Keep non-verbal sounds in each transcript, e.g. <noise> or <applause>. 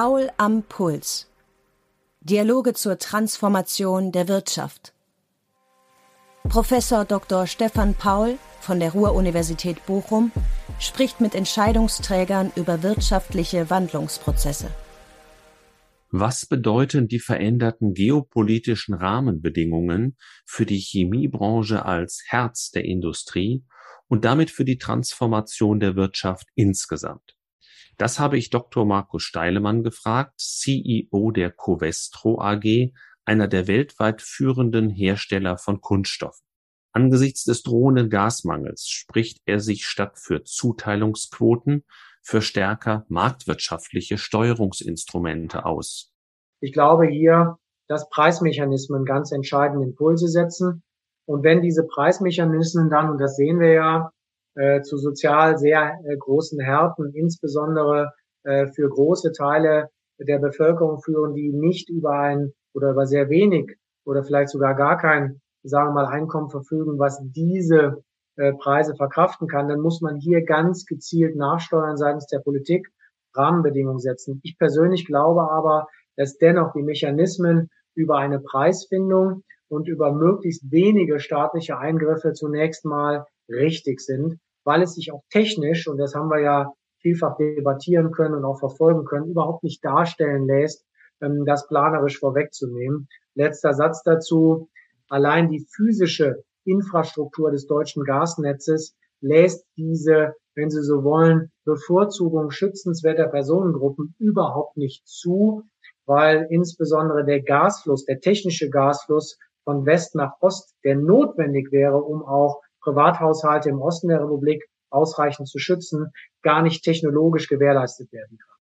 Paul am Puls. Dialoge zur Transformation der Wirtschaft. Professor Dr. Stefan Paul von der Ruhr-Universität Bochum spricht mit Entscheidungsträgern über wirtschaftliche Wandlungsprozesse. Was bedeuten die veränderten geopolitischen Rahmenbedingungen für die Chemiebranche als Herz der Industrie und damit für die Transformation der Wirtschaft insgesamt? Das habe ich Dr. Markus Steilemann gefragt, CEO der Covestro AG, einer der weltweit führenden Hersteller von Kunststoffen. Angesichts des drohenden Gasmangels spricht er sich statt für Zuteilungsquoten für stärker marktwirtschaftliche Steuerungsinstrumente aus. Ich glaube hier, dass Preismechanismen ganz entscheidende Impulse setzen. Und wenn diese Preismechanismen dann, und das sehen wir ja, äh, zu sozial sehr äh, großen Härten, insbesondere äh, für große Teile der Bevölkerung führen, die nicht über ein oder über sehr wenig oder vielleicht sogar gar kein, sagen wir mal, Einkommen verfügen, was diese äh, Preise verkraften kann, dann muss man hier ganz gezielt nachsteuern seitens der Politik, Rahmenbedingungen setzen. Ich persönlich glaube aber, dass dennoch die Mechanismen über eine Preisfindung und über möglichst wenige staatliche Eingriffe zunächst mal richtig sind weil es sich auch technisch, und das haben wir ja vielfach debattieren können und auch verfolgen können, überhaupt nicht darstellen lässt, ähm, das planerisch vorwegzunehmen. Letzter Satz dazu. Allein die physische Infrastruktur des deutschen Gasnetzes lässt diese, wenn Sie so wollen, Bevorzugung schützenswerter Personengruppen überhaupt nicht zu, weil insbesondere der Gasfluss, der technische Gasfluss von West nach Ost, der notwendig wäre, um auch Privathaushalte im Osten der Republik ausreichend zu schützen, gar nicht technologisch gewährleistet werden kann.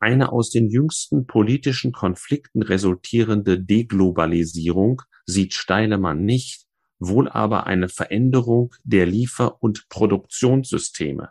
Eine aus den jüngsten politischen Konflikten resultierende Deglobalisierung sieht Steilemann nicht, wohl aber eine Veränderung der Liefer- und Produktionssysteme.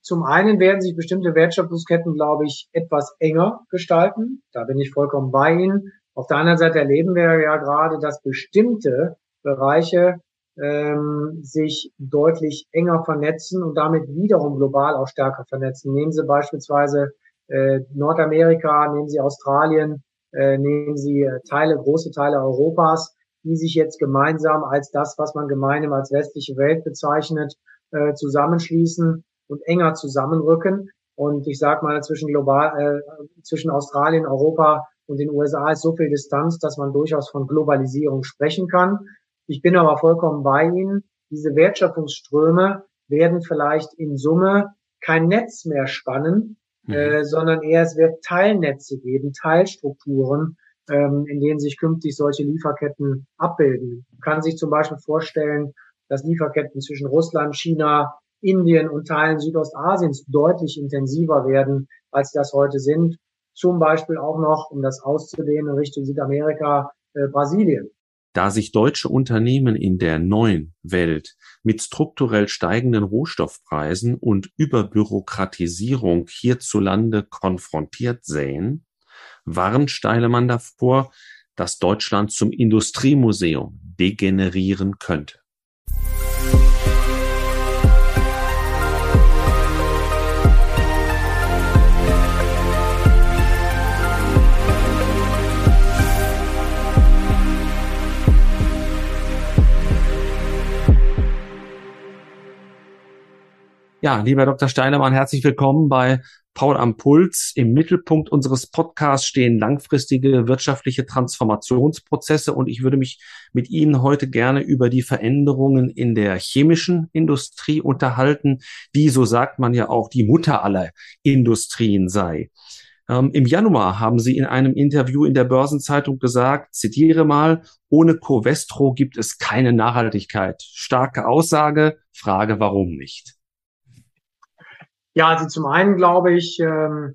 Zum einen werden sich bestimmte Wertschöpfungsketten, glaube ich, etwas enger gestalten. Da bin ich vollkommen bei Ihnen. Auf der anderen Seite erleben wir ja gerade, dass bestimmte Bereiche ähm, sich deutlich enger vernetzen und damit wiederum global auch stärker vernetzen. Nehmen Sie beispielsweise äh, Nordamerika, nehmen Sie Australien, äh, nehmen Sie äh, Teile, große Teile Europas, die sich jetzt gemeinsam als das, was man gemeinsam als westliche Welt bezeichnet, äh, zusammenschließen und enger zusammenrücken. Und ich sage mal, zwischen global, äh, zwischen Australien, Europa und den USA ist so viel Distanz, dass man durchaus von Globalisierung sprechen kann. Ich bin aber vollkommen bei Ihnen. Diese Wertschöpfungsströme werden vielleicht in Summe kein Netz mehr spannen, mhm. äh, sondern eher es wird Teilnetze geben, Teilstrukturen, ähm, in denen sich künftig solche Lieferketten abbilden. Man kann sich zum Beispiel vorstellen, dass Lieferketten zwischen Russland, China, Indien und Teilen Südostasiens deutlich intensiver werden, als das heute sind. Zum Beispiel auch noch, um das auszudehnen, in Richtung Südamerika, äh, Brasilien. Da sich deutsche Unternehmen in der neuen Welt mit strukturell steigenden Rohstoffpreisen und Überbürokratisierung hierzulande konfrontiert sehen, warnt Steilemann davor, dass Deutschland zum Industriemuseum degenerieren könnte. Ja, lieber Dr. Steinemann, herzlich willkommen bei Paul am Puls. Im Mittelpunkt unseres Podcasts stehen langfristige wirtschaftliche Transformationsprozesse und ich würde mich mit Ihnen heute gerne über die Veränderungen in der chemischen Industrie unterhalten, die, so sagt man ja auch, die Mutter aller Industrien sei. Ähm, Im Januar haben Sie in einem Interview in der Börsenzeitung gesagt, zitiere mal, ohne Covestro gibt es keine Nachhaltigkeit. Starke Aussage, Frage, warum nicht? Ja, also zum einen glaube ich, ähm,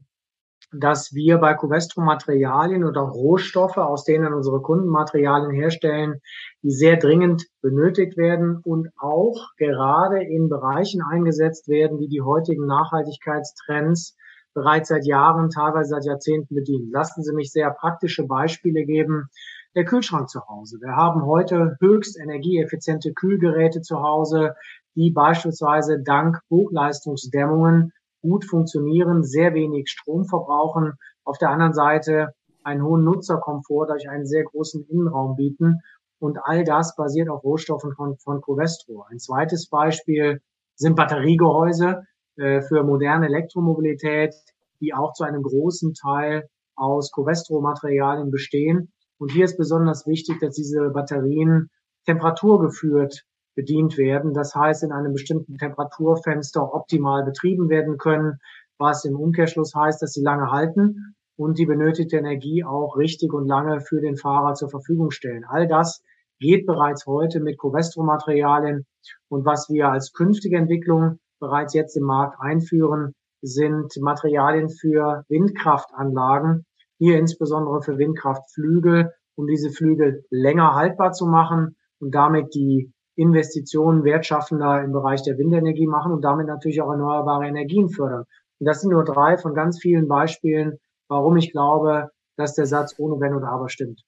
dass wir bei Covestro Materialien oder Rohstoffe, aus denen unsere Kunden Materialien herstellen, die sehr dringend benötigt werden und auch gerade in Bereichen eingesetzt werden, die die heutigen Nachhaltigkeitstrends bereits seit Jahren, teilweise seit Jahrzehnten bedienen. Lassen Sie mich sehr praktische Beispiele geben. Der Kühlschrank zu Hause. Wir haben heute höchst energieeffiziente Kühlgeräte zu Hause, die beispielsweise dank Hochleistungsdämmungen gut funktionieren, sehr wenig Strom verbrauchen, auf der anderen Seite einen hohen Nutzerkomfort durch einen sehr großen Innenraum bieten. Und all das basiert auf Rohstoffen von, von Covestro. Ein zweites Beispiel sind Batteriegehäuse äh, für moderne Elektromobilität, die auch zu einem großen Teil aus Covestro-Materialien bestehen. Und hier ist besonders wichtig, dass diese Batterien temperaturgeführt bedient werden. Das heißt, in einem bestimmten Temperaturfenster optimal betrieben werden können, was im Umkehrschluss heißt, dass sie lange halten und die benötigte Energie auch richtig und lange für den Fahrer zur Verfügung stellen. All das geht bereits heute mit Covestro-Materialien. Und was wir als künftige Entwicklung bereits jetzt im Markt einführen, sind Materialien für Windkraftanlagen, hier insbesondere für Windkraftflügel, um diese Flügel länger haltbar zu machen und damit die Investitionen wertschaffender im Bereich der Windenergie machen und damit natürlich auch erneuerbare Energien fördern. Und das sind nur drei von ganz vielen Beispielen, warum ich glaube, dass der Satz ohne Wenn und Aber stimmt.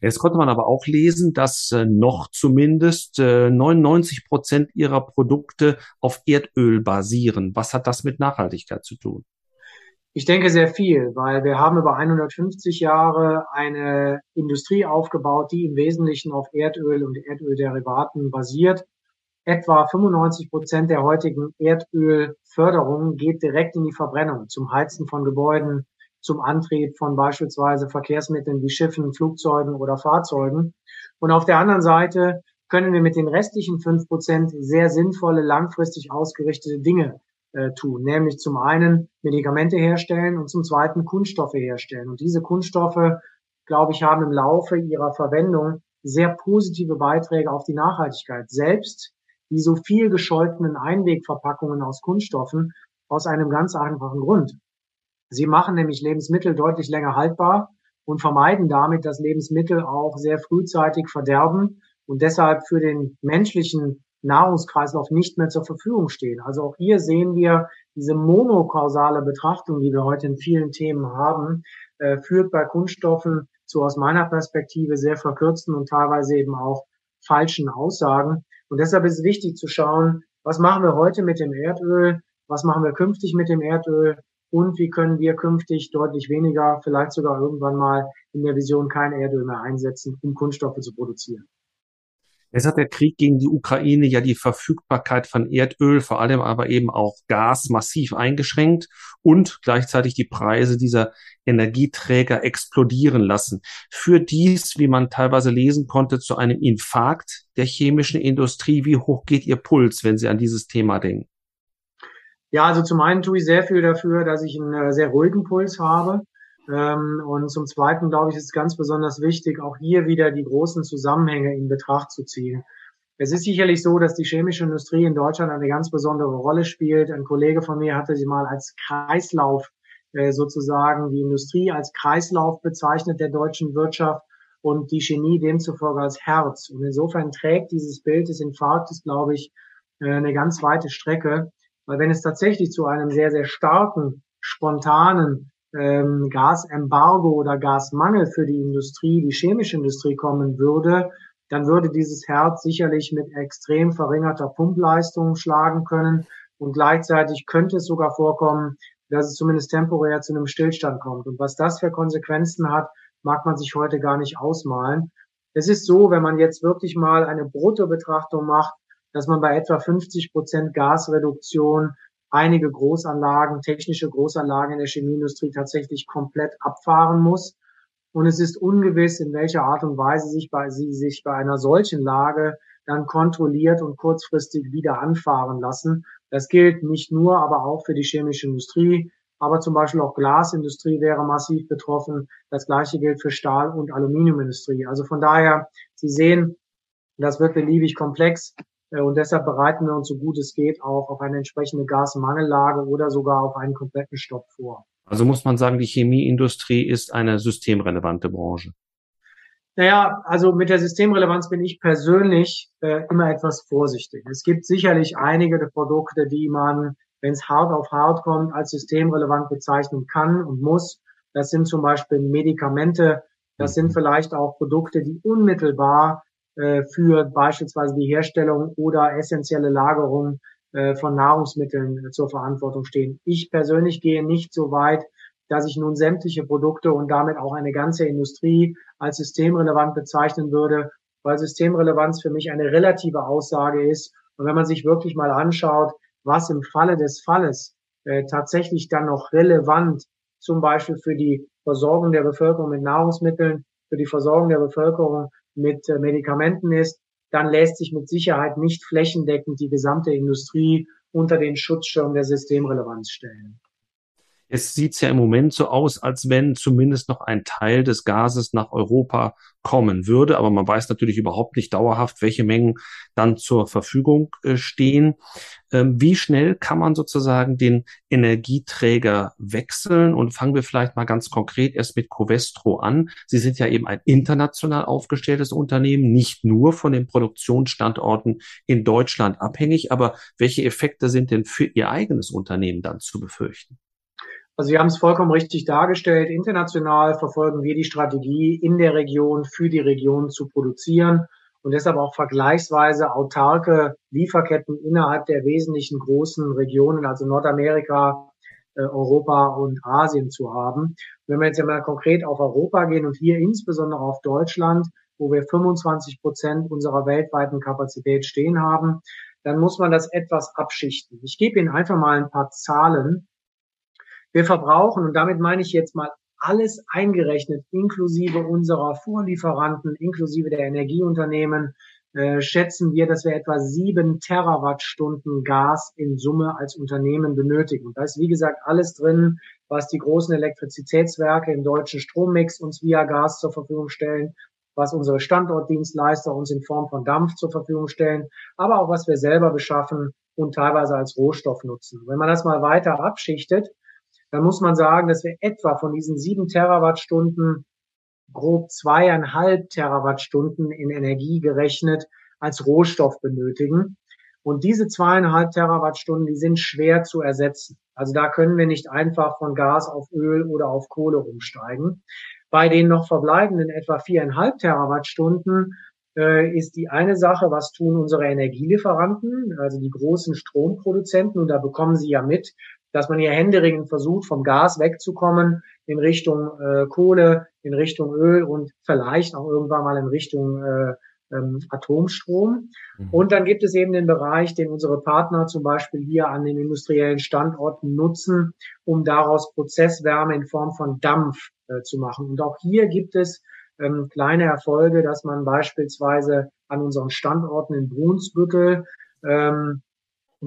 Jetzt konnte man aber auch lesen, dass äh, noch zumindest äh, 99 Prozent ihrer Produkte auf Erdöl basieren. Was hat das mit Nachhaltigkeit zu tun? Ich denke sehr viel, weil wir haben über 150 Jahre eine Industrie aufgebaut, die im Wesentlichen auf Erdöl und Erdölderivaten basiert. Etwa 95 Prozent der heutigen Erdölförderung geht direkt in die Verbrennung, zum Heizen von Gebäuden, zum Antrieb von beispielsweise Verkehrsmitteln wie Schiffen, Flugzeugen oder Fahrzeugen. Und auf der anderen Seite können wir mit den restlichen fünf Prozent sehr sinnvolle, langfristig ausgerichtete Dinge äh, tun, nämlich zum einen Medikamente herstellen und zum zweiten Kunststoffe herstellen. Und diese Kunststoffe, glaube ich, haben im Laufe ihrer Verwendung sehr positive Beiträge auf die Nachhaltigkeit. Selbst die so viel gescholtenen Einwegverpackungen aus Kunststoffen aus einem ganz einfachen Grund. Sie machen nämlich Lebensmittel deutlich länger haltbar und vermeiden damit, dass Lebensmittel auch sehr frühzeitig verderben und deshalb für den menschlichen Nahrungskreislauf nicht mehr zur Verfügung stehen. Also auch hier sehen wir diese monokausale Betrachtung, die wir heute in vielen Themen haben, äh, führt bei Kunststoffen zu aus meiner Perspektive sehr verkürzten und teilweise eben auch falschen Aussagen. Und deshalb ist es wichtig zu schauen, was machen wir heute mit dem Erdöl, was machen wir künftig mit dem Erdöl und wie können wir künftig deutlich weniger, vielleicht sogar irgendwann mal in der Vision kein Erdöl mehr einsetzen, um Kunststoffe zu produzieren. Jetzt hat der Krieg gegen die Ukraine ja die Verfügbarkeit von Erdöl, vor allem aber eben auch Gas massiv eingeschränkt und gleichzeitig die Preise dieser Energieträger explodieren lassen. Für dies, wie man teilweise lesen konnte, zu einem Infarkt der chemischen Industrie. Wie hoch geht Ihr Puls, wenn Sie an dieses Thema denken? Ja, also zum einen tue ich sehr viel dafür, dass ich einen äh, sehr ruhigen Puls habe. Ähm, und zum Zweiten, glaube ich, ist es ganz besonders wichtig, auch hier wieder die großen Zusammenhänge in Betracht zu ziehen. Es ist sicherlich so, dass die chemische Industrie in Deutschland eine ganz besondere Rolle spielt. Ein Kollege von mir hatte sie mal als Kreislauf äh, sozusagen die Industrie als Kreislauf bezeichnet der deutschen Wirtschaft und die Chemie demzufolge als Herz. Und insofern trägt dieses Bild des Infarktes, glaube ich, äh, eine ganz weite Strecke. Weil wenn es tatsächlich zu einem sehr, sehr starken, spontanen ähm, Gasembargo oder Gasmangel für die Industrie, die chemische Industrie kommen würde, dann würde dieses Herz sicherlich mit extrem verringerter Pumpleistung schlagen können. Und gleichzeitig könnte es sogar vorkommen, dass es zumindest temporär zu einem Stillstand kommt. Und was das für Konsequenzen hat, mag man sich heute gar nicht ausmalen. Es ist so, wenn man jetzt wirklich mal eine Bruttobetrachtung macht, dass man bei etwa 50 Prozent Gasreduktion einige Großanlagen, technische Großanlagen in der Chemieindustrie tatsächlich komplett abfahren muss. Und es ist ungewiss, in welcher Art und Weise sich bei, sie sich bei einer solchen Lage dann kontrolliert und kurzfristig wieder anfahren lassen. Das gilt nicht nur, aber auch für die chemische Industrie. Aber zum Beispiel auch Glasindustrie wäre massiv betroffen. Das gleiche gilt für Stahl- und Aluminiumindustrie. Also von daher, Sie sehen, das wird beliebig komplex. Äh, und deshalb bereiten wir uns so gut es geht auch auf eine entsprechende Gasmangellage oder sogar auf einen kompletten Stopp vor. Also muss man sagen, die Chemieindustrie ist eine systemrelevante Branche. Naja, also mit der Systemrelevanz bin ich persönlich äh, immer etwas vorsichtig. Es gibt sicherlich einige der Produkte, die man, wenn es hart auf hart kommt, als systemrelevant bezeichnen kann und muss. Das sind zum Beispiel Medikamente. Das sind vielleicht auch Produkte, die unmittelbar äh, für beispielsweise die Herstellung oder essentielle Lagerung äh, von Nahrungsmitteln zur Verantwortung stehen. Ich persönlich gehe nicht so weit, dass ich nun sämtliche Produkte und damit auch eine ganze Industrie als systemrelevant bezeichnen würde, weil Systemrelevanz für mich eine relative Aussage ist. Und wenn man sich wirklich mal anschaut, was im Falle des Falles äh, tatsächlich dann noch relevant zum Beispiel für die Versorgung der Bevölkerung mit Nahrungsmitteln, für die Versorgung der Bevölkerung mit äh, Medikamenten ist, dann lässt sich mit Sicherheit nicht flächendeckend die gesamte Industrie unter den Schutzschirm der Systemrelevanz stellen. Es sieht ja im Moment so aus, als wenn zumindest noch ein Teil des Gases nach Europa kommen würde. Aber man weiß natürlich überhaupt nicht dauerhaft, welche Mengen dann zur Verfügung äh, stehen. Ähm, wie schnell kann man sozusagen den Energieträger wechseln? Und fangen wir vielleicht mal ganz konkret erst mit Covestro an. Sie sind ja eben ein international aufgestelltes Unternehmen, nicht nur von den Produktionsstandorten in Deutschland abhängig. Aber welche Effekte sind denn für Ihr eigenes Unternehmen dann zu befürchten? Also Sie haben es vollkommen richtig dargestellt. International verfolgen wir die Strategie, in der Region für die Region zu produzieren und deshalb auch vergleichsweise autarke Lieferketten innerhalb der wesentlichen großen Regionen, also Nordamerika, äh, Europa und Asien zu haben. Wenn wir jetzt einmal konkret auf Europa gehen und hier insbesondere auf Deutschland, wo wir 25 Prozent unserer weltweiten Kapazität stehen haben, dann muss man das etwas abschichten. Ich gebe Ihnen einfach mal ein paar Zahlen, wir verbrauchen, und damit meine ich jetzt mal alles eingerechnet, inklusive unserer Vorlieferanten, inklusive der Energieunternehmen, äh, schätzen wir, dass wir etwa sieben Terawattstunden Gas in Summe als Unternehmen benötigen. Und da ist, wie gesagt, alles drin, was die großen Elektrizitätswerke im deutschen Strommix uns via Gas zur Verfügung stellen, was unsere Standortdienstleister uns in Form von Dampf zur Verfügung stellen, aber auch was wir selber beschaffen und teilweise als Rohstoff nutzen. Wenn man das mal weiter abschichtet, dann muss man sagen, dass wir etwa von diesen sieben Terawattstunden grob zweieinhalb Terawattstunden in Energie gerechnet als Rohstoff benötigen. Und diese zweieinhalb Terawattstunden, die sind schwer zu ersetzen. Also da können wir nicht einfach von Gas auf Öl oder auf Kohle umsteigen. Bei den noch verbleibenden etwa viereinhalb Terawattstunden äh, ist die eine Sache, was tun unsere Energielieferanten, also die großen Stromproduzenten. Und da bekommen Sie ja mit, dass man hier händeringend versucht, vom Gas wegzukommen in Richtung äh, Kohle, in Richtung Öl und vielleicht auch irgendwann mal in Richtung äh, ähm, Atomstrom. Mhm. Und dann gibt es eben den Bereich, den unsere Partner zum Beispiel hier an den industriellen Standorten nutzen, um daraus Prozesswärme in Form von Dampf äh, zu machen. Und auch hier gibt es ähm, kleine Erfolge, dass man beispielsweise an unseren Standorten in Brunsbüttel ähm,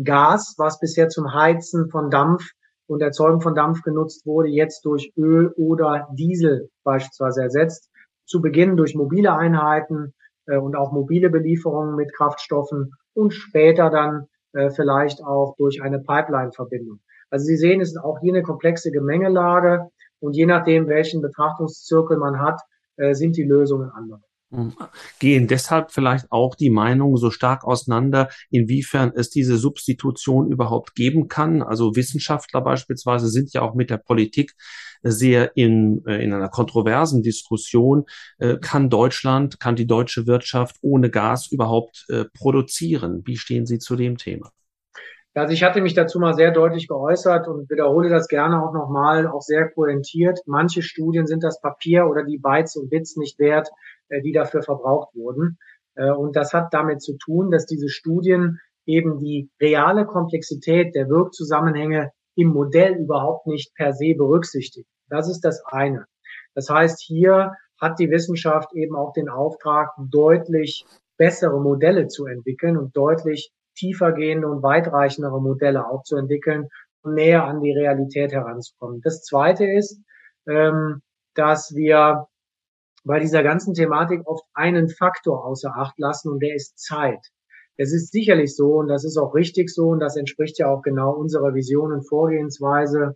Gas, was bisher zum Heizen von Dampf und Erzeugen von Dampf genutzt wurde, jetzt durch Öl oder Diesel beispielsweise ersetzt. Zu Beginn durch mobile Einheiten äh, und auch mobile Belieferungen mit Kraftstoffen und später dann äh, vielleicht auch durch eine Pipeline-Verbindung. Also Sie sehen, es ist auch hier eine komplexe Gemengelage und je nachdem, welchen Betrachtungszirkel man hat, äh, sind die Lösungen andere. Gehen deshalb vielleicht auch die Meinungen so stark auseinander, inwiefern es diese Substitution überhaupt geben kann. Also Wissenschaftler beispielsweise sind ja auch mit der Politik sehr in, äh, in einer kontroversen Diskussion. Äh, kann Deutschland, kann die deutsche Wirtschaft ohne Gas überhaupt äh, produzieren? Wie stehen Sie zu dem Thema? Also ich hatte mich dazu mal sehr deutlich geäußert und wiederhole das gerne auch nochmal, auch sehr pointiert. Manche Studien sind das Papier oder die Bytes und Bits nicht wert, die dafür verbraucht wurden. Äh, und das hat damit zu tun, dass diese Studien eben die reale Komplexität der Wirkzusammenhänge im Modell überhaupt nicht per se berücksichtigen. Das ist das eine. Das heißt, hier hat die Wissenschaft eben auch den Auftrag, deutlich bessere Modelle zu entwickeln und deutlich tiefergehende und weitreichendere Modelle auch zu entwickeln, um näher an die Realität heranzukommen. Das Zweite ist, ähm, dass wir bei dieser ganzen Thematik oft einen Faktor außer Acht lassen und der ist Zeit. Es ist sicherlich so und das ist auch richtig so und das entspricht ja auch genau unserer Vision und Vorgehensweise,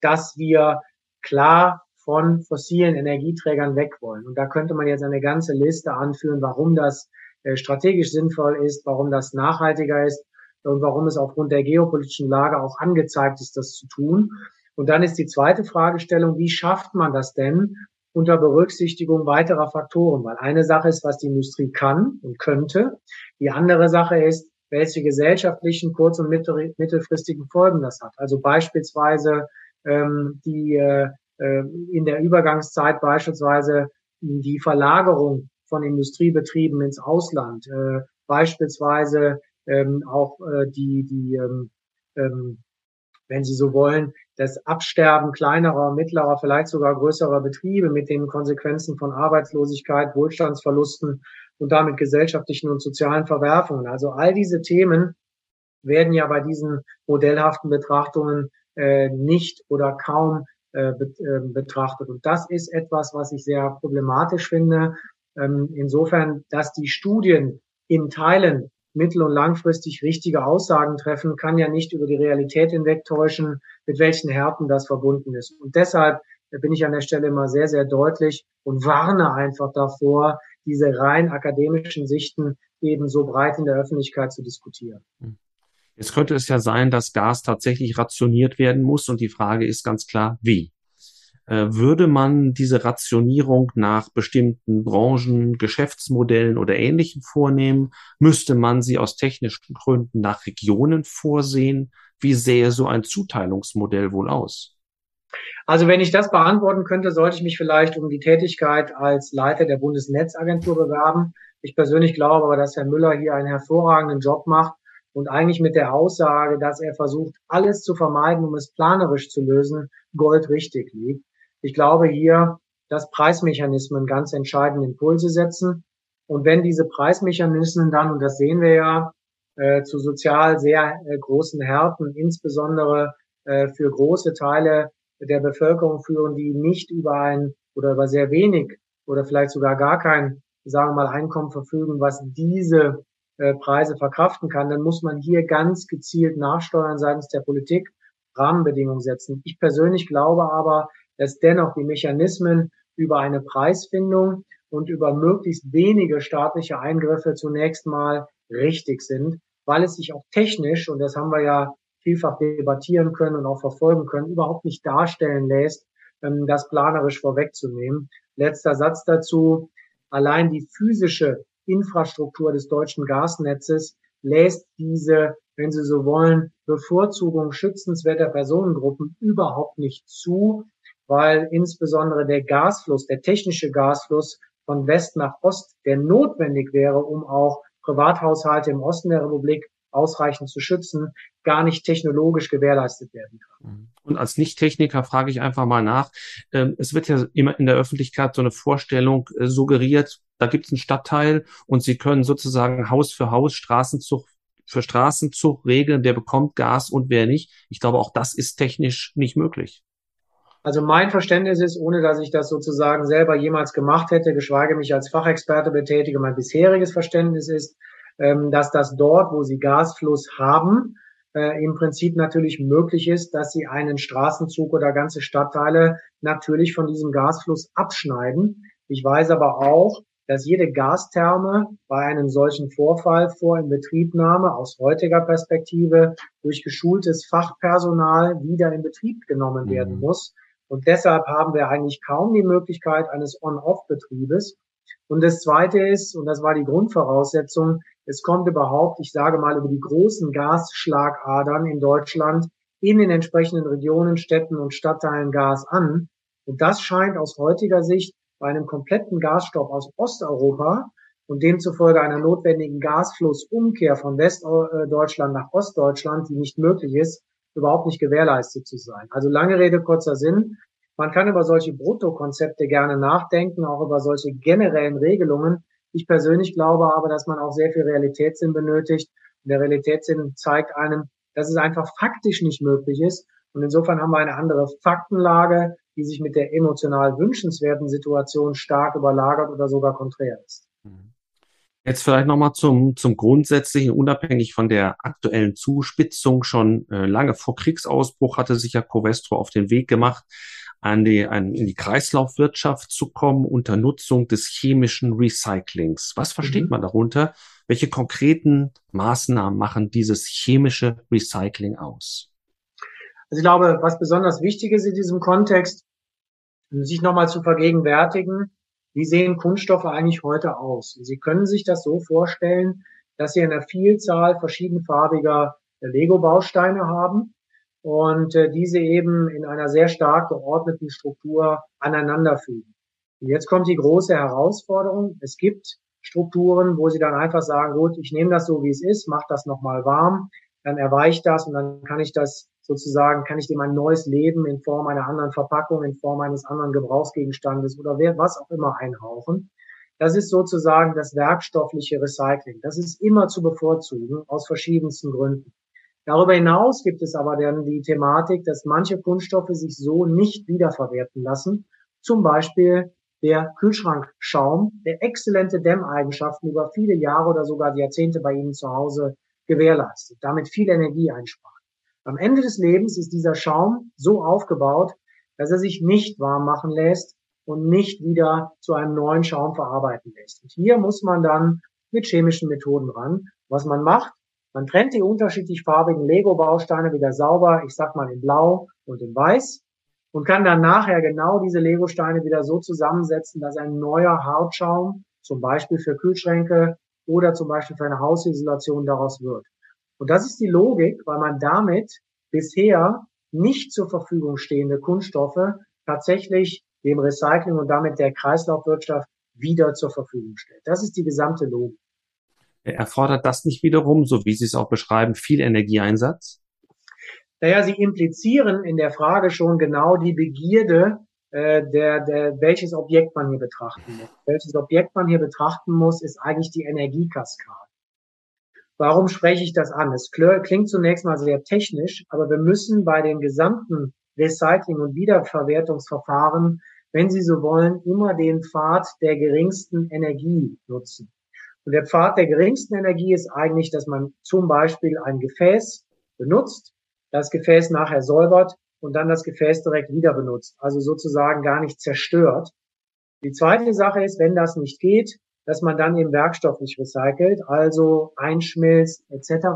dass wir klar von fossilen Energieträgern weg wollen. Und da könnte man jetzt eine ganze Liste anführen, warum das äh, strategisch sinnvoll ist, warum das nachhaltiger ist und warum es aufgrund der geopolitischen Lage auch angezeigt ist, das zu tun. Und dann ist die zweite Fragestellung, wie schafft man das denn unter Berücksichtigung weiterer Faktoren? Weil eine Sache ist, was die Industrie kann und könnte. Die andere Sache ist, welche gesellschaftlichen kurz- und mittelfristigen Folgen das hat. Also beispielsweise ähm, die äh, äh, in der Übergangszeit beispielsweise die Verlagerung von Industriebetrieben ins Ausland, äh, beispielsweise ähm, auch äh, die, die ähm, ähm, wenn Sie so wollen, das Absterben kleinerer, mittlerer, vielleicht sogar größerer Betriebe mit den Konsequenzen von Arbeitslosigkeit, Wohlstandsverlusten und damit gesellschaftlichen und sozialen Verwerfungen. Also all diese Themen werden ja bei diesen modellhaften Betrachtungen äh, nicht oder kaum äh, äh, betrachtet. Und das ist etwas, was ich sehr problematisch finde. Ähm, insofern, dass die Studien in Teilen mittel- und langfristig richtige Aussagen treffen, kann ja nicht über die Realität hinwegtäuschen, mit welchen Härten das verbunden ist. Und deshalb bin ich an der Stelle immer sehr, sehr deutlich und warne einfach davor, diese rein akademischen Sichten eben so breit in der Öffentlichkeit zu diskutieren. Jetzt könnte es ja sein, dass Gas tatsächlich rationiert werden muss und die Frage ist ganz klar, wie? Äh, würde man diese Rationierung nach bestimmten Branchen, Geschäftsmodellen oder Ähnlichem vornehmen? Müsste man sie aus technischen Gründen nach Regionen vorsehen? Wie sähe so ein Zuteilungsmodell wohl aus? Also wenn ich das beantworten könnte, sollte ich mich vielleicht um die Tätigkeit als Leiter der Bundesnetzagentur bewerben. Ich persönlich glaube aber, dass Herr Müller hier einen hervorragenden Job macht und eigentlich mit der Aussage, dass er versucht, alles zu vermeiden, um es planerisch zu lösen, goldrichtig liegt. Ich glaube hier, dass Preismechanismen ganz entscheidend Impulse setzen. Und wenn diese Preismechanismen dann, und das sehen wir ja, äh, zu sozial sehr äh, großen Härten, insbesondere äh, für große Teile der Bevölkerung führen, die nicht über ein oder über sehr wenig oder vielleicht sogar gar kein, sagen wir mal, Einkommen verfügen, was diese äh, Preise verkraften kann, dann muss man hier ganz gezielt nachsteuern seitens der Politik, Rahmenbedingungen setzen. Ich persönlich glaube aber, dass dennoch die Mechanismen über eine Preisfindung und über möglichst wenige staatliche Eingriffe zunächst mal richtig sind, weil es sich auch technisch, und das haben wir ja vielfach debattieren können und auch verfolgen können, überhaupt nicht darstellen lässt, ähm, das planerisch vorwegzunehmen. Letzter Satz dazu. Allein die physische Infrastruktur des deutschen Gasnetzes lässt diese, wenn Sie so wollen, Bevorzugung schützenswerter Personengruppen überhaupt nicht zu, weil insbesondere der Gasfluss, der technische Gasfluss von West nach Ost, der notwendig wäre, um auch Privathaushalte im Osten der Republik ausreichend zu schützen, gar nicht technologisch gewährleistet werden kann. Und als Nicht-Techniker frage ich einfach mal nach. Ähm, es wird ja immer in der Öffentlichkeit so eine Vorstellung äh, suggeriert, da gibt es einen Stadtteil und Sie können sozusagen Haus für Haus, Straßenzug für Straßenzug regeln, wer bekommt Gas und wer nicht. Ich glaube, auch das ist technisch nicht möglich. Also mein Verständnis ist, ohne dass ich das sozusagen selber jemals gemacht hätte, geschweige mich als Fachexperte betätige, mein bisheriges Verständnis ist, ähm, dass das dort, wo sie Gasfluss haben, äh, im Prinzip natürlich möglich ist, dass sie einen Straßenzug oder ganze Stadtteile natürlich von diesem Gasfluss abschneiden. Ich weiß aber auch, dass jede Gastherme bei einem solchen Vorfall vor Inbetriebnahme aus heutiger Perspektive durch geschultes Fachpersonal wieder in Betrieb genommen werden mhm. muss. Und deshalb haben wir eigentlich kaum die Möglichkeit eines On-Off-Betriebes. Und das Zweite ist, und das war die Grundvoraussetzung, es kommt überhaupt, ich sage mal, über die großen Gasschlagadern in Deutschland in den entsprechenden Regionen, Städten und Stadtteilen Gas an. Und das scheint aus heutiger Sicht bei einem kompletten Gasstopp aus Osteuropa und demzufolge einer notwendigen Gasflussumkehr von Westdeutschland nach Ostdeutschland, die nicht möglich ist, überhaupt nicht gewährleistet zu sein. Also lange Rede, kurzer Sinn. Man kann über solche Bruttokonzepte gerne nachdenken, auch über solche generellen Regelungen. Ich persönlich glaube aber, dass man auch sehr viel Realitätssinn benötigt. Und der Realitätssinn zeigt einem, dass es einfach faktisch nicht möglich ist. Und insofern haben wir eine andere Faktenlage, die sich mit der emotional wünschenswerten Situation stark überlagert oder sogar konträr ist. Jetzt vielleicht nochmal zum, zum Grundsätzlichen, unabhängig von der aktuellen Zuspitzung. Schon äh, lange vor Kriegsausbruch hatte sich ja Covestro auf den Weg gemacht, an die, an, in die Kreislaufwirtschaft zu kommen unter Nutzung des chemischen Recyclings. Was versteht mhm. man darunter? Welche konkreten Maßnahmen machen dieses chemische Recycling aus? Also ich glaube, was besonders wichtig ist in diesem Kontext, sich nochmal zu vergegenwärtigen, wie sehen Kunststoffe eigentlich heute aus? Sie können sich das so vorstellen, dass sie eine Vielzahl verschiedenfarbiger Lego-Bausteine haben und äh, diese eben in einer sehr stark geordneten Struktur aneinanderfügen. Und jetzt kommt die große Herausforderung. Es gibt Strukturen, wo sie dann einfach sagen, gut, ich nehme das so, wie es ist, mache das nochmal warm, dann erweicht das und dann kann ich das sozusagen, kann ich dem ein neues Leben in Form einer anderen Verpackung, in Form eines anderen Gebrauchsgegenstandes oder was auch immer einhauchen. Das ist sozusagen das werkstoffliche Recycling. Das ist immer zu bevorzugen aus verschiedensten Gründen. Darüber hinaus gibt es aber dann die Thematik, dass manche Kunststoffe sich so nicht wiederverwerten lassen. Zum Beispiel der Kühlschrankschaum, der exzellente Dämmeigenschaften über viele Jahre oder sogar Jahrzehnte bei Ihnen zu Hause gewährleistet, damit viel Energie einspart. Am Ende des Lebens ist dieser Schaum so aufgebaut, dass er sich nicht warm machen lässt und nicht wieder zu einem neuen Schaum verarbeiten lässt. Und hier muss man dann mit chemischen Methoden ran. Was man macht, man trennt die unterschiedlich farbigen Lego-Bausteine wieder sauber, ich sag mal in Blau und in Weiß und kann dann nachher genau diese Lego-Steine wieder so zusammensetzen, dass ein neuer Hartschaum, zum Beispiel für Kühlschränke oder zum Beispiel für eine Hausisolation daraus wird. Und das ist die Logik, weil man damit bisher nicht zur Verfügung stehende Kunststoffe tatsächlich dem Recycling und damit der Kreislaufwirtschaft wieder zur Verfügung stellt. Das ist die gesamte Logik. Erfordert das nicht wiederum, so wie Sie es auch beschreiben, viel Energieeinsatz? Naja, Sie implizieren in der Frage schon genau die Begierde, äh, der, der, welches Objekt man hier betrachten muss. Welches Objekt man hier betrachten muss, ist eigentlich die Energiekaskade. Warum spreche ich das an? Es klingt zunächst mal sehr technisch, aber wir müssen bei den gesamten Recycling- und Wiederverwertungsverfahren, wenn Sie so wollen, immer den Pfad der geringsten Energie nutzen. Und der Pfad der geringsten Energie ist eigentlich, dass man zum Beispiel ein Gefäß benutzt, das Gefäß nachher säubert und dann das Gefäß direkt wieder benutzt. Also sozusagen gar nicht zerstört. Die zweite Sache ist, wenn das nicht geht, dass man dann eben werkstofflich recycelt, also einschmilzt etc.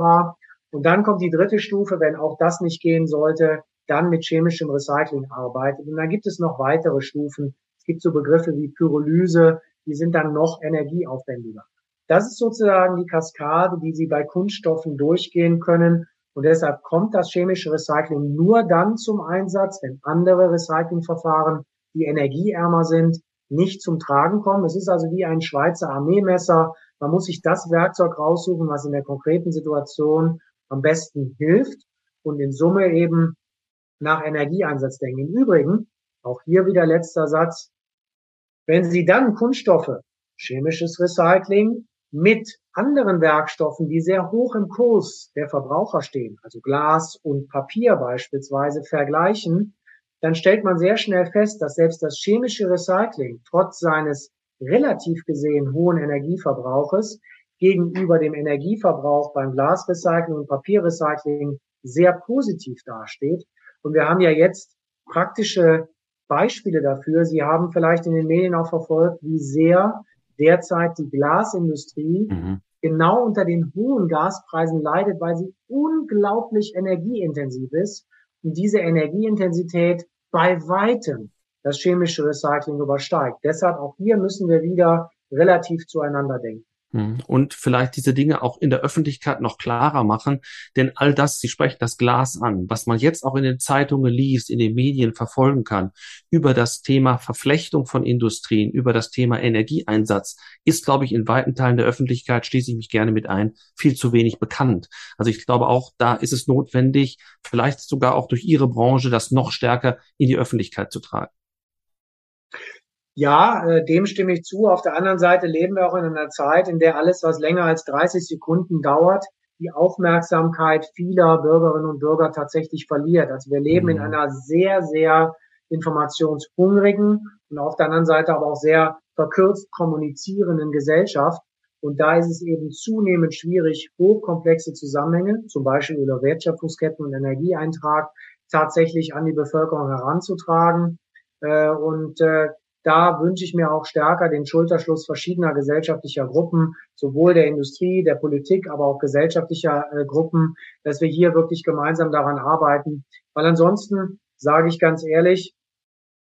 Und dann kommt die dritte Stufe, wenn auch das nicht gehen sollte, dann mit chemischem Recycling arbeitet. Und dann gibt es noch weitere Stufen. Es gibt so Begriffe wie Pyrolyse, die sind dann noch energieaufwendiger. Das ist sozusagen die Kaskade, die Sie bei Kunststoffen durchgehen können. Und deshalb kommt das chemische Recycling nur dann zum Einsatz, wenn andere Recyclingverfahren, die energieärmer sind, nicht zum Tragen kommen. Es ist also wie ein Schweizer Armeemesser. Man muss sich das Werkzeug raussuchen, was in der konkreten Situation am besten hilft und in Summe eben nach Energieeinsatz denken. Im Übrigen, auch hier wieder letzter Satz, wenn Sie dann Kunststoffe, chemisches Recycling, mit anderen Werkstoffen, die sehr hoch im Kurs der Verbraucher stehen, also Glas und Papier beispielsweise, vergleichen, dann stellt man sehr schnell fest, dass selbst das chemische Recycling trotz seines relativ gesehen hohen Energieverbrauches gegenüber dem Energieverbrauch beim Glasrecycling und Papierrecycling sehr positiv dasteht. Und wir haben ja jetzt praktische Beispiele dafür. Sie haben vielleicht in den Medien auch verfolgt, wie sehr derzeit die Glasindustrie mhm. genau unter den hohen Gaspreisen leidet, weil sie unglaublich energieintensiv ist und diese Energieintensität bei weitem das chemische Recycling übersteigt. Deshalb auch hier müssen wir wieder relativ zueinander denken. Hm. Und vielleicht diese Dinge auch in der Öffentlichkeit noch klarer machen. Denn all das, Sie sprechen das Glas an, was man jetzt auch in den Zeitungen liest, in den Medien verfolgen kann, über das Thema Verflechtung von Industrien, über das Thema Energieeinsatz, ist, glaube ich, in weiten Teilen der Öffentlichkeit, schließe ich mich gerne mit ein, viel zu wenig bekannt. Also ich glaube auch, da ist es notwendig, vielleicht sogar auch durch Ihre Branche, das noch stärker in die Öffentlichkeit zu tragen. Ja, äh, dem stimme ich zu. Auf der anderen Seite leben wir auch in einer Zeit, in der alles, was länger als 30 Sekunden dauert, die Aufmerksamkeit vieler Bürgerinnen und Bürger tatsächlich verliert. Also wir leben in mhm. einer sehr, sehr informationshungrigen und auf der anderen Seite aber auch sehr verkürzt kommunizierenden Gesellschaft. Und da ist es eben zunehmend schwierig, hochkomplexe Zusammenhänge, zum Beispiel über Wertschöpfungsketten und Energieeintrag, tatsächlich an die Bevölkerung heranzutragen. Äh, und äh, da wünsche ich mir auch stärker den Schulterschluss verschiedener gesellschaftlicher Gruppen, sowohl der Industrie, der Politik, aber auch gesellschaftlicher äh, Gruppen, dass wir hier wirklich gemeinsam daran arbeiten. Weil ansonsten, sage ich ganz ehrlich,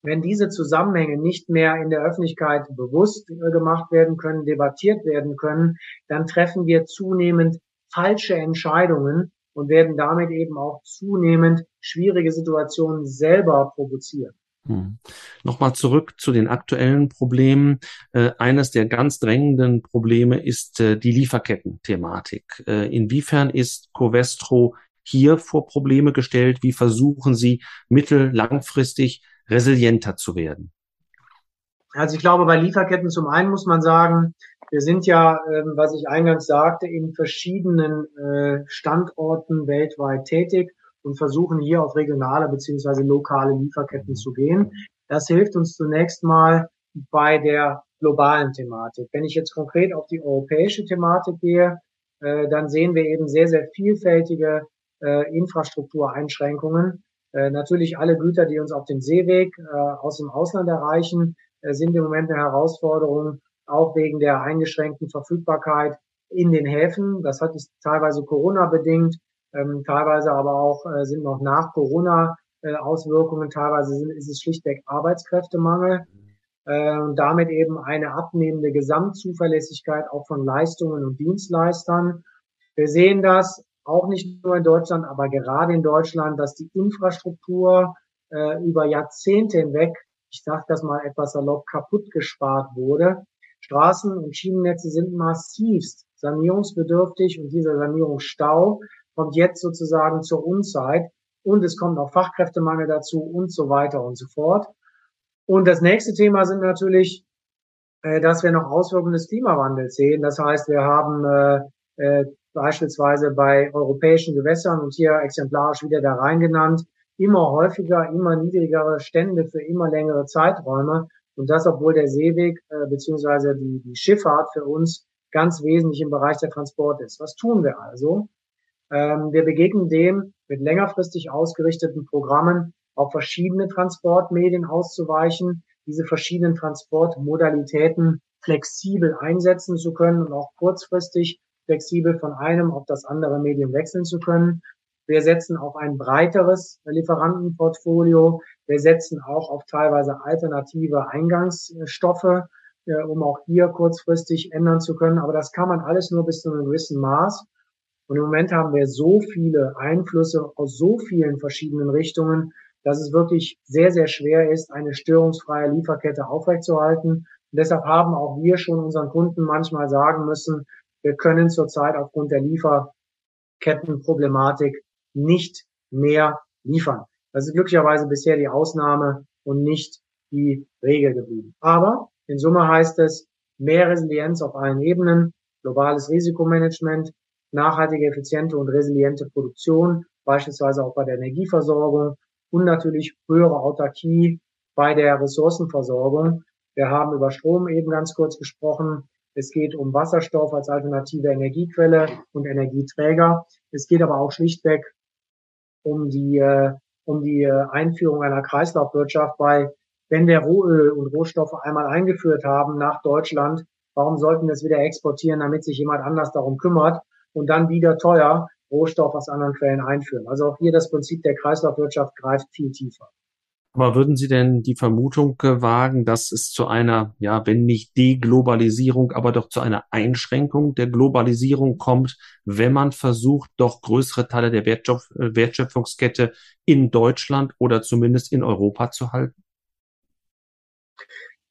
wenn diese Zusammenhänge nicht mehr in der Öffentlichkeit bewusst äh, gemacht werden können, debattiert werden können, dann treffen wir zunehmend falsche Entscheidungen und werden damit eben auch zunehmend schwierige Situationen selber provozieren. Hm. Nochmal zurück zu den aktuellen Problemen. Äh, eines der ganz drängenden Probleme ist äh, die Lieferketten-Thematik. Äh, inwiefern ist Covestro hier vor Probleme gestellt? Wie versuchen Sie mittel-, langfristig resilienter zu werden? Also ich glaube, bei Lieferketten zum einen muss man sagen, wir sind ja, ähm, was ich eingangs sagte, in verschiedenen äh, Standorten weltweit tätig und versuchen hier auf regionale beziehungsweise lokale Lieferketten zu gehen. Das hilft uns zunächst mal bei der globalen Thematik. Wenn ich jetzt konkret auf die europäische Thematik gehe, äh, dann sehen wir eben sehr, sehr vielfältige äh, Infrastruktureinschränkungen. Äh, natürlich alle Güter, die uns auf dem Seeweg aus dem Ausland erreichen, sind im Moment eine Herausforderung, auch wegen der eingeschränkten Verfügbarkeit in den Häfen. Das hat es teilweise Corona bedingt, ähm, teilweise aber auch äh, sind noch nach Corona äh, Auswirkungen, teilweise sind, ist es schlichtweg Arbeitskräftemangel äh, und damit eben eine abnehmende Gesamtzuverlässigkeit auch von Leistungen und Dienstleistern. Wir sehen das auch nicht nur in Deutschland, aber gerade in Deutschland, dass die Infrastruktur äh, über Jahrzehnte hinweg, ich sage das mal etwas salopp, kaputt gespart wurde. Straßen und Schienennetze sind massivst sanierungsbedürftig und dieser Sanierungsstau kommt jetzt sozusagen zur Unzeit und es kommt noch Fachkräftemangel dazu und so weiter und so fort. Und das nächste Thema sind natürlich, äh, dass wir noch Auswirkungen des Klimawandels sehen. Das heißt, wir haben äh, äh, beispielsweise bei europäischen Gewässern und hier exemplarisch wieder der Rhein genannt, immer häufiger, immer niedrigere Stände für immer längere Zeiträume. Und das, obwohl der Seeweg äh, beziehungsweise die, die Schifffahrt für uns ganz wesentlich im Bereich der Transport ist. Was tun wir also? Ähm, wir begegnen dem mit längerfristig ausgerichteten Programmen auf verschiedene Transportmedien auszuweichen, diese verschiedenen Transportmodalitäten flexibel einsetzen zu können und auch kurzfristig flexibel von einem auf das andere Medium wechseln zu können. Wir setzen auf ein breiteres Lieferantenportfolio. Wir setzen auch auf teilweise alternative Eingangsstoffe, äh, um auch hier kurzfristig ändern zu können. Aber das kann man alles nur bis zu einem gewissen Maß. Und im Moment haben wir so viele Einflüsse aus so vielen verschiedenen Richtungen, dass es wirklich sehr, sehr schwer ist, eine störungsfreie Lieferkette aufrechtzuerhalten. Und deshalb haben auch wir schon unseren Kunden manchmal sagen müssen, wir können zurzeit aufgrund der Lieferkettenproblematik nicht mehr liefern. Das ist glücklicherweise bisher die Ausnahme und nicht die Regel geblieben. Aber in Summe heißt es mehr Resilienz auf allen Ebenen, globales Risikomanagement, nachhaltige, effiziente und resiliente Produktion, beispielsweise auch bei der Energieversorgung und natürlich höhere Autarkie bei der Ressourcenversorgung. Wir haben über Strom eben ganz kurz gesprochen. Es geht um Wasserstoff als alternative Energiequelle und Energieträger. Es geht aber auch schlichtweg um die, äh, um die äh, Einführung einer Kreislaufwirtschaft, weil wenn wir Rohöl und Rohstoffe einmal eingeführt haben nach Deutschland, warum sollten wir es wieder exportieren, damit sich jemand anders darum kümmert? Und dann wieder teuer Rohstoff aus anderen Quellen einführen. Also auch hier das Prinzip der Kreislaufwirtschaft greift viel tiefer. Aber würden Sie denn die Vermutung wagen, dass es zu einer, ja, wenn nicht Deglobalisierung, aber doch zu einer Einschränkung der Globalisierung kommt, wenn man versucht, doch größere Teile der Wertschöpfungskette in Deutschland oder zumindest in Europa zu halten?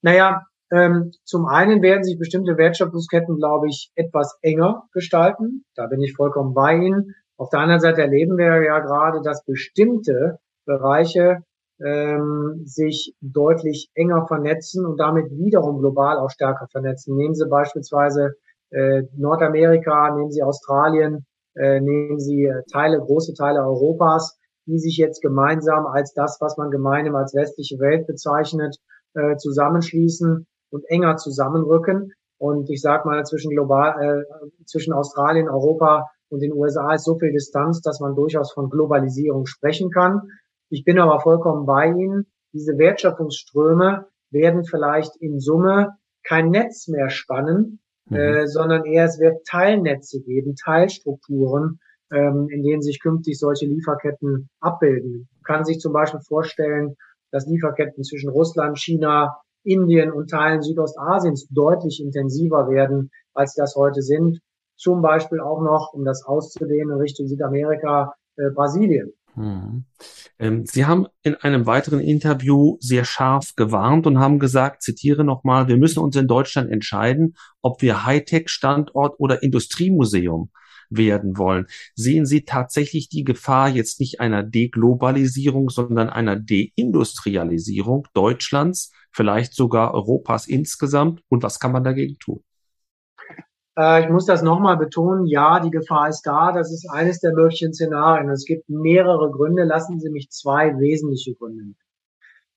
Naja, ähm, zum einen werden sich bestimmte Wertschöpfungsketten, glaube ich, etwas enger gestalten. Da bin ich vollkommen bei Ihnen. Auf der anderen Seite erleben wir ja gerade, dass bestimmte Bereiche ähm, sich deutlich enger vernetzen und damit wiederum global auch stärker vernetzen. Nehmen Sie beispielsweise äh, Nordamerika, nehmen Sie Australien, äh, nehmen Sie äh, Teile, große Teile Europas, die sich jetzt gemeinsam als das, was man gemeinsam als westliche Welt bezeichnet, äh, zusammenschließen und enger zusammenrücken. Und ich sage mal, zwischen global, äh, zwischen Australien, Europa und den USA ist so viel Distanz, dass man durchaus von Globalisierung sprechen kann. Ich bin aber vollkommen bei Ihnen. Diese Wertschöpfungsströme werden vielleicht in Summe kein Netz mehr spannen, mhm. äh, sondern eher es wird Teilnetze geben, Teilstrukturen, ähm, in denen sich künftig solche Lieferketten abbilden. Man kann sich zum Beispiel vorstellen, dass Lieferketten zwischen Russland, China, Indien und Teilen Südostasiens deutlich intensiver werden, als das heute sind. Zum Beispiel auch noch, um das auszudehnen, Richtung Südamerika, äh, Brasilien. Hm. Ähm, Sie haben in einem weiteren Interview sehr scharf gewarnt und haben gesagt, zitiere nochmal, wir müssen uns in Deutschland entscheiden, ob wir Hightech-Standort oder Industriemuseum werden wollen. Sehen Sie tatsächlich die Gefahr jetzt nicht einer Deglobalisierung, sondern einer Deindustrialisierung Deutschlands, vielleicht sogar Europas insgesamt? Und was kann man dagegen tun? Äh, ich muss das nochmal betonen. Ja, die Gefahr ist da. Das ist eines der möglichen Szenarien. Es gibt mehrere Gründe. Lassen Sie mich zwei wesentliche Gründe.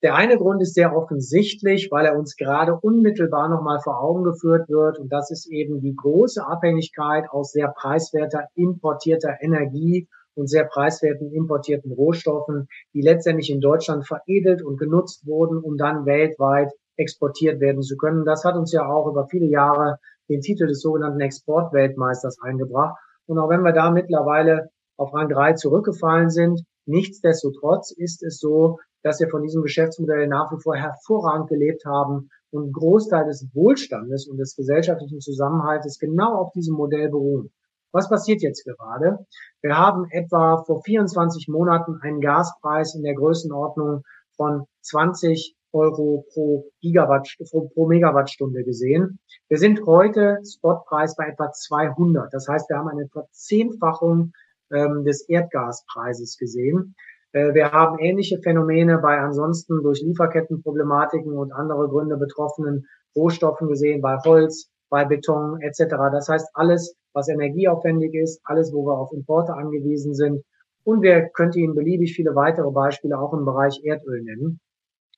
Der eine Grund ist sehr offensichtlich, weil er uns gerade unmittelbar nochmal vor Augen geführt wird. Und das ist eben die große Abhängigkeit aus sehr preiswerter importierter Energie und sehr preiswerten importierten Rohstoffen, die letztendlich in Deutschland veredelt und genutzt wurden, um dann weltweit exportiert werden zu können. Das hat uns ja auch über viele Jahre den Titel des sogenannten Exportweltmeisters eingebracht. Und auch wenn wir da mittlerweile auf Rang 3 zurückgefallen sind, nichtsdestotrotz ist es so, dass wir von diesem Geschäftsmodell nach wie vor hervorragend gelebt haben und Großteil des Wohlstandes und des gesellschaftlichen Zusammenhaltes genau auf diesem Modell beruhen. Was passiert jetzt gerade? Wir haben etwa vor 24 Monaten einen Gaspreis in der Größenordnung von 20 Euro pro Gigawatt, pro Megawattstunde gesehen. Wir sind heute Spotpreis bei etwa 200. Das heißt, wir haben eine Verzehnfachung ähm, des Erdgaspreises gesehen. Äh, wir haben ähnliche Phänomene bei ansonsten durch Lieferkettenproblematiken und andere Gründe betroffenen Rohstoffen gesehen, bei Holz, bei Beton etc. Das heißt, alles, was energieaufwendig ist, alles, wo wir auf Importe angewiesen sind. Und wir könnten Ihnen beliebig viele weitere Beispiele auch im Bereich Erdöl nennen.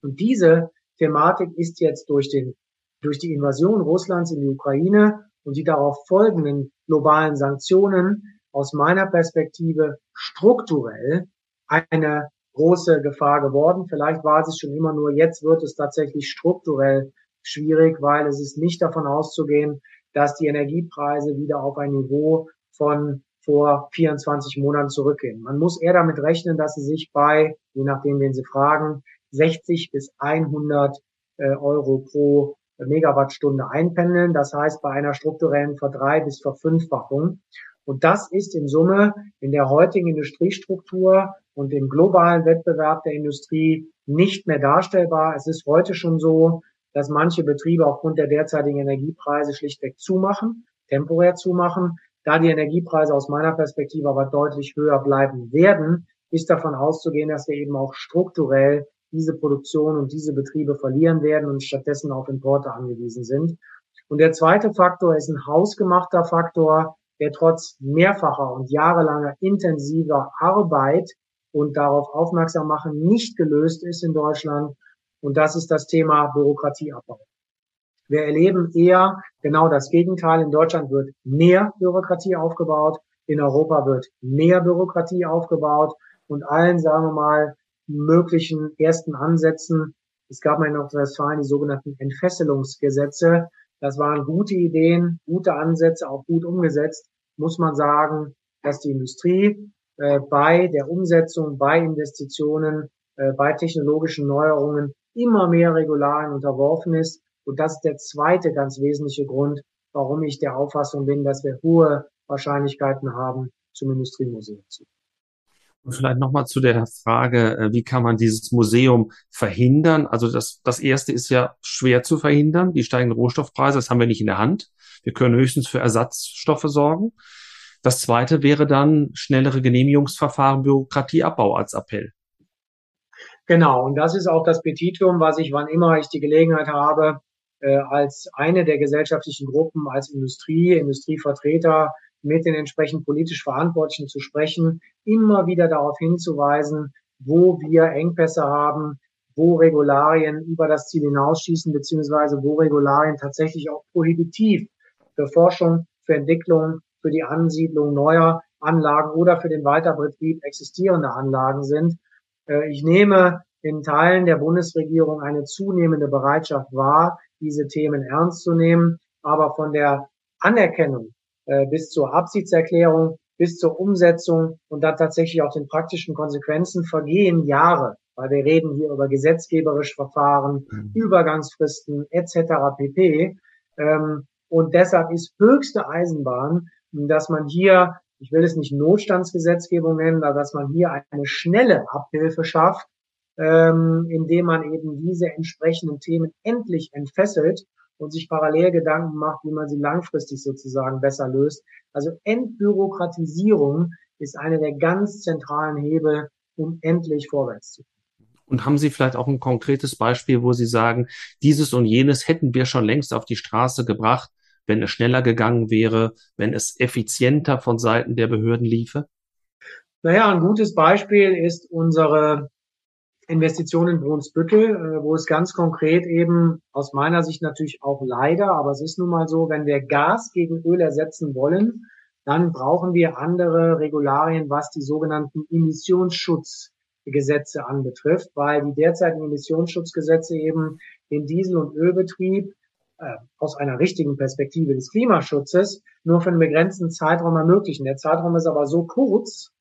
Und diese Thematik ist jetzt durch den, durch die Invasion Russlands in die Ukraine und die darauf folgenden globalen Sanktionen aus meiner Perspektive strukturell eine große Gefahr geworden. Vielleicht war es schon immer nur, jetzt wird es tatsächlich strukturell schwierig, weil es ist nicht davon auszugehen, dass die Energiepreise wieder auf ein Niveau von vor 24 Monaten zurückgehen. Man muss eher damit rechnen, dass sie sich bei, je nachdem, wen Sie fragen, 60 bis 100 äh, Euro pro Megawattstunde einpendeln. Das heißt bei einer strukturellen Verdrei- bis Verfünffachung. Und das ist in Summe in der heutigen Industriestruktur und im globalen Wettbewerb der Industrie nicht mehr darstellbar. Es ist heute schon so, dass manche Betriebe aufgrund der derzeitigen Energiepreise schlichtweg zumachen, temporär zumachen. Da die Energiepreise aus meiner Perspektive aber deutlich höher bleiben werden, ist davon auszugehen, dass wir eben auch strukturell diese Produktion und diese Betriebe verlieren werden und stattdessen auf Importe angewiesen sind. Und der zweite Faktor ist ein hausgemachter Faktor, der trotz mehrfacher und jahrelanger intensiver Arbeit und darauf aufmerksam machen nicht gelöst ist in Deutschland. Und das ist das Thema Bürokratieabbau. Wir erleben eher genau das Gegenteil. In Deutschland wird mehr Bürokratie aufgebaut. In Europa wird mehr Bürokratie aufgebaut. Und allen, sagen wir mal, möglichen ersten Ansätzen. Es gab mal in Nordrhein-Westfalen die sogenannten Entfesselungsgesetze. Das waren gute Ideen, gute Ansätze, auch gut umgesetzt. Muss man sagen, dass die Industrie äh, bei der Umsetzung, bei Investitionen, äh, bei technologischen Neuerungen immer mehr Regularien unterworfen ist. Und das ist der zweite ganz wesentliche Grund, warum ich der Auffassung bin, dass wir hohe Wahrscheinlichkeiten haben, zum Industriemuseum zu. Und vielleicht nochmal zu der Frage, äh, wie kann man dieses Museum verhindern? Also das, das erste ist ja schwer zu verhindern, die steigenden Rohstoffpreise, das haben wir nicht in der Hand. Wir können höchstens für Ersatzstoffe sorgen. Das zweite wäre dann schnellere Genehmigungsverfahren, Bürokratieabbau als Appell. Genau, und das ist auch das Petitum, was ich, wann immer ich die Gelegenheit habe, äh, als eine der gesellschaftlichen Gruppen, als Industrie, Industrievertreter mit den entsprechend politisch Verantwortlichen zu sprechen, immer wieder darauf hinzuweisen, wo wir Engpässe haben, wo Regularien über das Ziel hinausschießen, beziehungsweise wo Regularien tatsächlich auch prohibitiv für Forschung, für Entwicklung, für die Ansiedlung neuer Anlagen oder für den Weiterbetrieb existierender Anlagen sind. Äh, ich nehme in Teilen der Bundesregierung eine zunehmende Bereitschaft wahr, diese Themen ernst zu nehmen, aber von der Anerkennung äh, bis zur Absichtserklärung, bis zur Umsetzung und dann tatsächlich auch den praktischen Konsequenzen vergehen Jahre. weil wir reden hier über gesetzgeberische Verfahren, mhm. Übergangsfristen etc. pp. Ähm, und deshalb ist höchste Eisenbahn, dass man hier, ich will es nicht Notstandsgesetzgebung nennen, aber dass man hier eine schnelle Abhilfe schafft, ähm, indem man eben diese entsprechenden Themen endlich entfesselt und sich parallel Gedanken macht, wie man sie langfristig sozusagen besser löst. Also Entbürokratisierung ist eine der ganz zentralen Hebel, um endlich vorwärts zu kommen. Und haben Sie vielleicht auch ein konkretes Beispiel, wo Sie sagen, dieses und jenes hätten wir schon längst auf die Straße gebracht, wenn es schneller gegangen wäre, wenn es effizienter von Seiten der Behörden liefe? Naja, ein gutes Beispiel ist unsere Investition in Brunsbüttel, äh, wo es ganz konkret eben aus meiner Sicht natürlich auch leider, aber es ist nun mal so, wenn wir Gas gegen Öl ersetzen wollen, dann brauchen wir andere Regularien, was die sogenannten Emissionsschutzgesetze anbetrifft, weil die derzeitigen Emissionsschutzgesetze eben den Diesel- und Ölbetrieb aus einer richtigen Perspektive des Klimaschutzes nur für einen begrenzten Zeitraum ermöglichen. Der Zeitraum ist aber so kurz,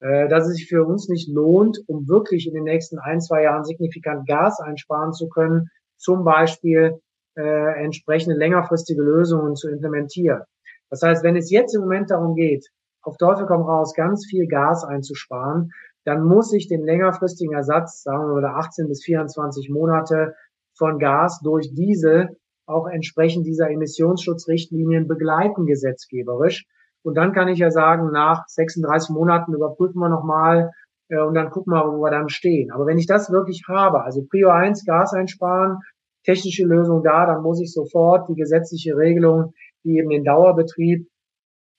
äh, dass es sich für uns nicht lohnt, um wirklich in den nächsten ein, zwei Jahren signifikant Gas einsparen zu können, zum Beispiel äh, entsprechende längerfristige Lösungen zu implementieren. Das heißt, wenn es jetzt im Moment darum geht, auf Teufel komm raus, ganz viel Gas einzusparen, dann muss ich den längerfristigen Ersatz, sagen wir mal 18 bis 24 Monate von Gas durch Diesel auch entsprechend dieser Emissionsschutzrichtlinien begleiten gesetzgeberisch. Und dann kann ich ja sagen, nach 36 Monaten überprüfen wir nochmal äh, und dann gucken wir, wo wir dann stehen. Aber wenn ich das wirklich habe, also Prio 1 Gas einsparen, technische Lösung da, dann muss ich sofort die gesetzliche Regelung, die eben den Dauerbetrieb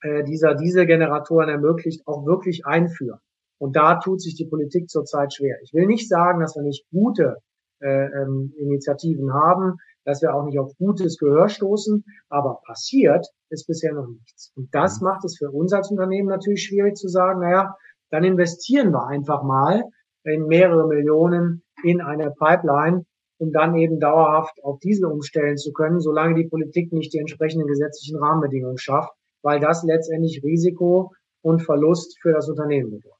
äh, dieser Dieselgeneratoren ermöglicht, auch wirklich einführen. Und da tut sich die Politik zurzeit schwer. Ich will nicht sagen, dass wir nicht gute äh, ähm, Initiativen haben, dass wir auch nicht auf gutes Gehör stoßen, aber passiert ist bisher noch nichts. Und das mhm. macht es für uns als Unternehmen natürlich schwierig zu sagen, naja, dann investieren wir einfach mal in mehrere Millionen in eine Pipeline, um dann eben dauerhaft auf Diesel umstellen zu können, solange die Politik nicht die entsprechenden gesetzlichen Rahmenbedingungen schafft, weil das letztendlich Risiko und Verlust für das Unternehmen bedeutet.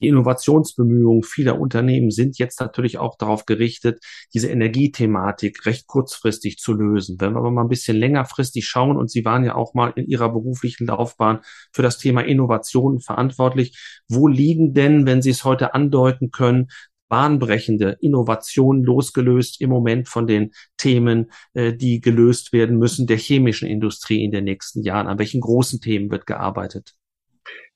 Die Innovationsbemühungen vieler Unternehmen sind jetzt natürlich auch darauf gerichtet, diese Energiethematik recht kurzfristig zu lösen. Wenn wir aber mal ein bisschen längerfristig schauen, und Sie waren ja auch mal in Ihrer beruflichen Laufbahn für das Thema Innovation verantwortlich, wo liegen denn, wenn Sie es heute andeuten können, bahnbrechende Innovationen losgelöst im Moment von den Themen, äh, die gelöst werden müssen der chemischen Industrie in den nächsten Jahren? An welchen großen Themen wird gearbeitet?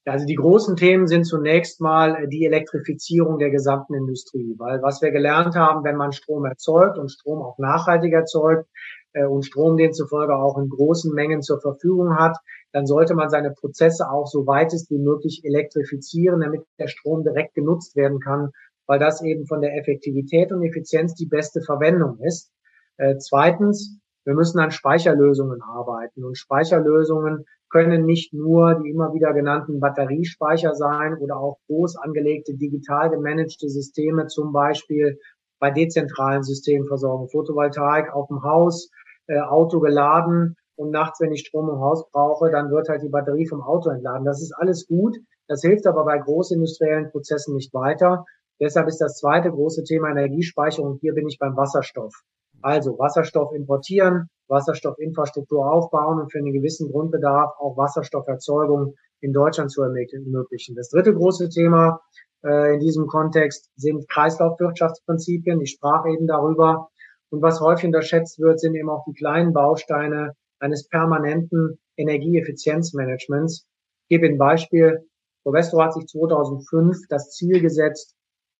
Also die großen Themen sind zunächst mal die Elektrifizierung der gesamten Industrie, weil was wir gelernt haben, wenn man Strom erzeugt und Strom auch nachhaltig erzeugt äh, und Strom demzufolge auch in großen Mengen zur Verfügung hat, dann sollte man seine Prozesse auch so weit es wie möglich elektrifizieren, damit der Strom direkt genutzt werden kann, weil das eben von der Effektivität und Effizienz die beste Verwendung ist. Äh, zweitens, wir müssen an Speicherlösungen arbeiten und Speicherlösungen können nicht nur die immer wieder genannten Batteriespeicher sein oder auch groß angelegte digital gemanagte Systeme, zum Beispiel bei dezentralen Systemversorgung, Photovoltaik auf dem Haus, äh, Auto geladen und nachts, wenn ich Strom im Haus brauche, dann wird halt die Batterie vom Auto entladen. Das ist alles gut. Das hilft aber bei großindustriellen Prozessen nicht weiter. Deshalb ist das zweite große Thema Energiespeicherung. Hier bin ich beim Wasserstoff. Also Wasserstoff importieren, Wasserstoffinfrastruktur aufbauen und für einen gewissen Grundbedarf auch Wasserstofferzeugung in Deutschland zu ermöglichen. Das dritte große Thema äh, in diesem Kontext sind Kreislaufwirtschaftsprinzipien. Ich sprach eben darüber. Und was häufig unterschätzt wird, sind eben auch die kleinen Bausteine eines permanenten Energieeffizienzmanagements. Ich gebe ein Beispiel. Covestro hat sich 2005 das Ziel gesetzt,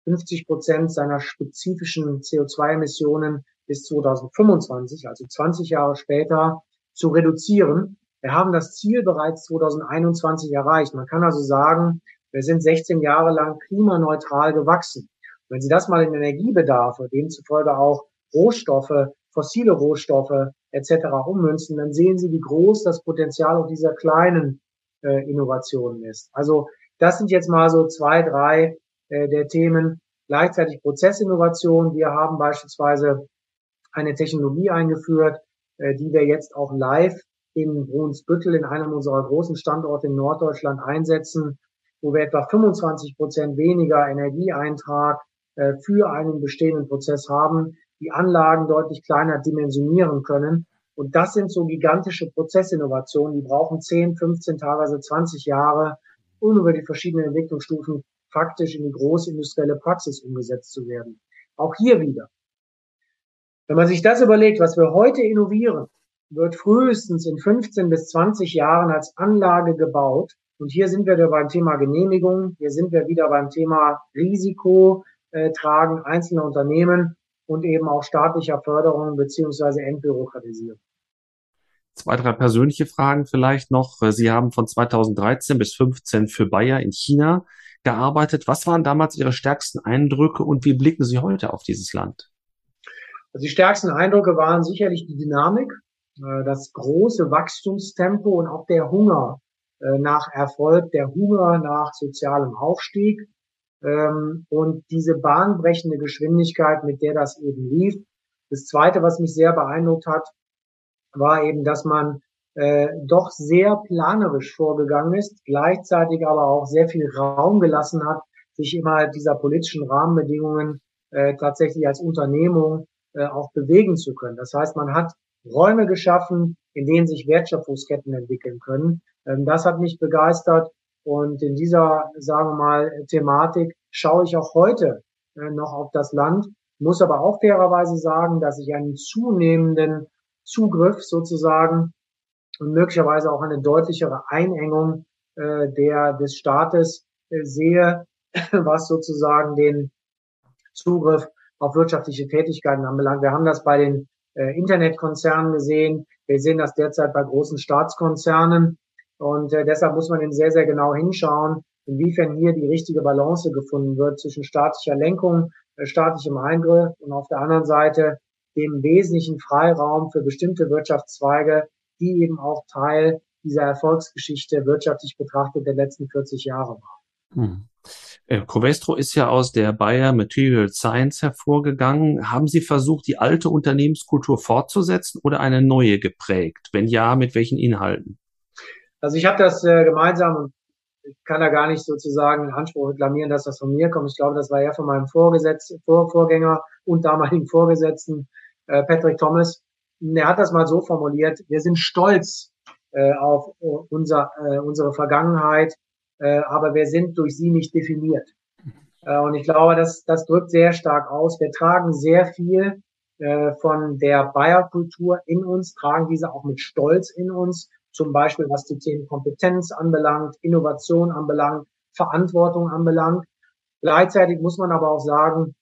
50 Prozent seiner spezifischen CO2-Emissionen bis 2025, also 20 Jahre später, zu reduzieren. Wir haben das Ziel bereits 2021 erreicht. Man kann also sagen, wir sind 16 Jahre lang klimaneutral gewachsen. Wenn Sie das mal in Energiebedarfe, demzufolge auch Rohstoffe, fossile Rohstoffe etc. ummünzen, dann sehen Sie, wie groß das Potenzial auch dieser kleinen äh, Innovationen ist. Also das sind jetzt mal so zwei, drei äh, der Themen. Gleichzeitig Prozessinnovation. Wir haben beispielsweise eine Technologie eingeführt, äh, die wir jetzt auch live in Brunsbüttel in einem unserer großen Standorte in Norddeutschland einsetzen, wo wir etwa 25 Prozent weniger Energieeintrag äh, für einen bestehenden Prozess haben, die Anlagen deutlich kleiner dimensionieren können. Und das sind so gigantische Prozessinnovationen, die brauchen 10, 15, teilweise 20 Jahre, um über die verschiedenen Entwicklungsstufen faktisch in die große industrielle Praxis umgesetzt zu werden. Auch hier wieder. Wenn man sich das überlegt, was wir heute innovieren, wird frühestens in 15 bis 20 Jahren als Anlage gebaut. Und hier sind wir wieder beim Thema Genehmigung, hier sind wir wieder beim Thema Risiko äh, tragen einzelner Unternehmen und eben auch staatlicher Förderung beziehungsweise Entbürokratisierung. Zwei, drei persönliche Fragen vielleicht noch. Sie haben von 2013 bis 15 für Bayer in China gearbeitet. Was waren damals Ihre stärksten Eindrücke und wie blicken Sie heute auf dieses Land? Also die stärksten Eindrücke waren sicherlich die Dynamik, äh, das große Wachstumstempo und auch der Hunger äh, nach Erfolg, der Hunger nach sozialem Aufstieg ähm, und diese bahnbrechende Geschwindigkeit, mit der das eben lief. Das Zweite, was mich sehr beeindruckt hat, war eben, dass man äh, doch sehr planerisch vorgegangen ist, gleichzeitig aber auch sehr viel Raum gelassen hat, sich immer dieser politischen Rahmenbedingungen tatsächlich als Unternehmung äh, auch bewegen zu können. Das heißt, man hat Räume geschaffen, in denen sich Wertschöpfungsketten entwickeln können. Ähm, das hat mich begeistert und in dieser, sagen wir mal, Thematik schaue ich auch heute äh, noch auf das Land, muss aber auch fairerweise sagen, dass ich einen zunehmenden Zugriff sozusagen und möglicherweise auch eine deutlichere Einengung äh, der des Staates äh, sehe, <laughs> was sozusagen den Zugriff auf wirtschaftliche Tätigkeiten anbelangt. Wir haben das bei den äh, Internetkonzernen gesehen. Wir sehen das derzeit bei großen Staatskonzernen. Und äh, deshalb muss man eben sehr, sehr genau hinschauen, inwiefern hier die richtige Balance gefunden wird zwischen staatlicher Lenkung, äh, staatlichem Eingriff und auf der anderen Seite dem wesentlichen Freiraum für bestimmte Wirtschaftszweige, die eben auch Teil dieser Erfolgsgeschichte wirtschaftlich betrachtet der letzten 40 Jahre war. Hm. Äh, Covestro ist ja aus der Bayer Material Science hervorgegangen. Haben Sie versucht, die alte Unternehmenskultur fortzusetzen oder eine neue geprägt? Wenn ja, mit welchen Inhalten? Also ich habe das äh, gemeinsam und ich kann da gar nicht sozusagen Anspruch reklamieren, dass das von mir kommt. Ich glaube, das war ja von meinem Vorgesetz, Vor Vorgänger und damaligen Vorgesetzten äh, Patrick Thomas. Er hat das mal so formuliert, wir sind stolz äh, auf äh, unser, äh, unsere Vergangenheit, äh, aber wir sind durch sie nicht definiert. Äh, und ich glaube, das, das drückt sehr stark aus. Wir tragen sehr viel äh, von der Bayer-Kultur in uns, tragen diese auch mit Stolz in uns, zum Beispiel was die Themen Kompetenz anbelangt, Innovation anbelangt, Verantwortung anbelangt. Gleichzeitig muss man aber auch sagen,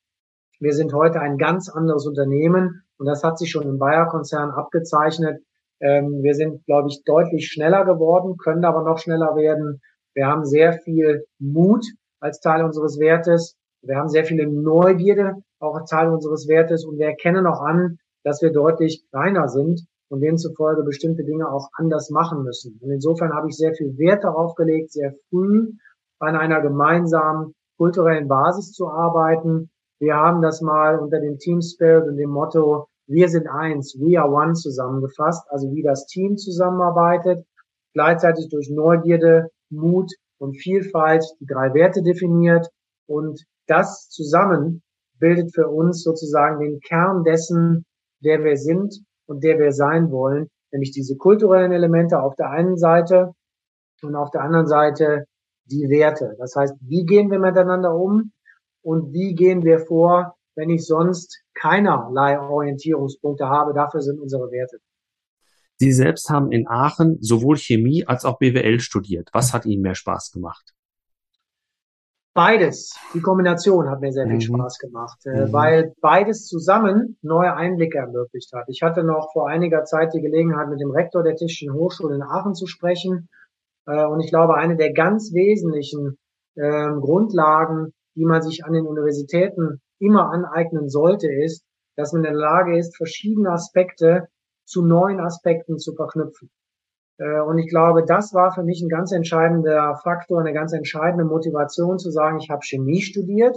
wir sind heute ein ganz anderes Unternehmen und das hat sich schon im Bayer-Konzern abgezeichnet. Ähm, wir sind, glaube ich, deutlich schneller geworden, können aber noch schneller werden. Wir haben sehr viel Mut als Teil unseres Wertes. Wir haben sehr viele Neugierde auch als Teil unseres Wertes und wir erkennen auch an, dass wir deutlich kleiner sind und demzufolge bestimmte Dinge auch anders machen müssen. Und insofern habe ich sehr viel Wert darauf gelegt, sehr früh an einer gemeinsamen kulturellen Basis zu arbeiten. Wir haben das mal unter dem Team Spirit und dem Motto Wir sind eins, we are one zusammengefasst, also wie das Team zusammenarbeitet, gleichzeitig durch Neugierde, Mut und Vielfalt die drei Werte definiert und das zusammen bildet für uns sozusagen den Kern dessen, der wir sind und der wir sein wollen, nämlich diese kulturellen Elemente auf der einen Seite und auf der anderen Seite die Werte. Das heißt, wie gehen wir miteinander um und wie gehen wir vor, wenn ich sonst keinerlei Orientierungspunkte habe. Dafür sind unsere Werte. Sie selbst haben in Aachen sowohl Chemie als auch BWL studiert. Was hat Ihnen mehr Spaß gemacht? Beides. Die Kombination hat mir sehr viel mhm. Spaß gemacht, äh, mhm. weil beides zusammen neue Einblicke ermöglicht hat. Ich hatte noch vor einiger Zeit die Gelegenheit, mit dem Rektor der Technischen Hochschule in Aachen zu sprechen. Äh, und ich glaube, eine der ganz wesentlichen äh, Grundlagen, die man sich an den Universitäten immer aneignen sollte, ist, dass man in der Lage ist, verschiedene Aspekte zu neuen Aspekten zu verknüpfen. Äh, und ich glaube, das war für mich ein ganz entscheidender Faktor, eine ganz entscheidende Motivation zu sagen, ich habe Chemie studiert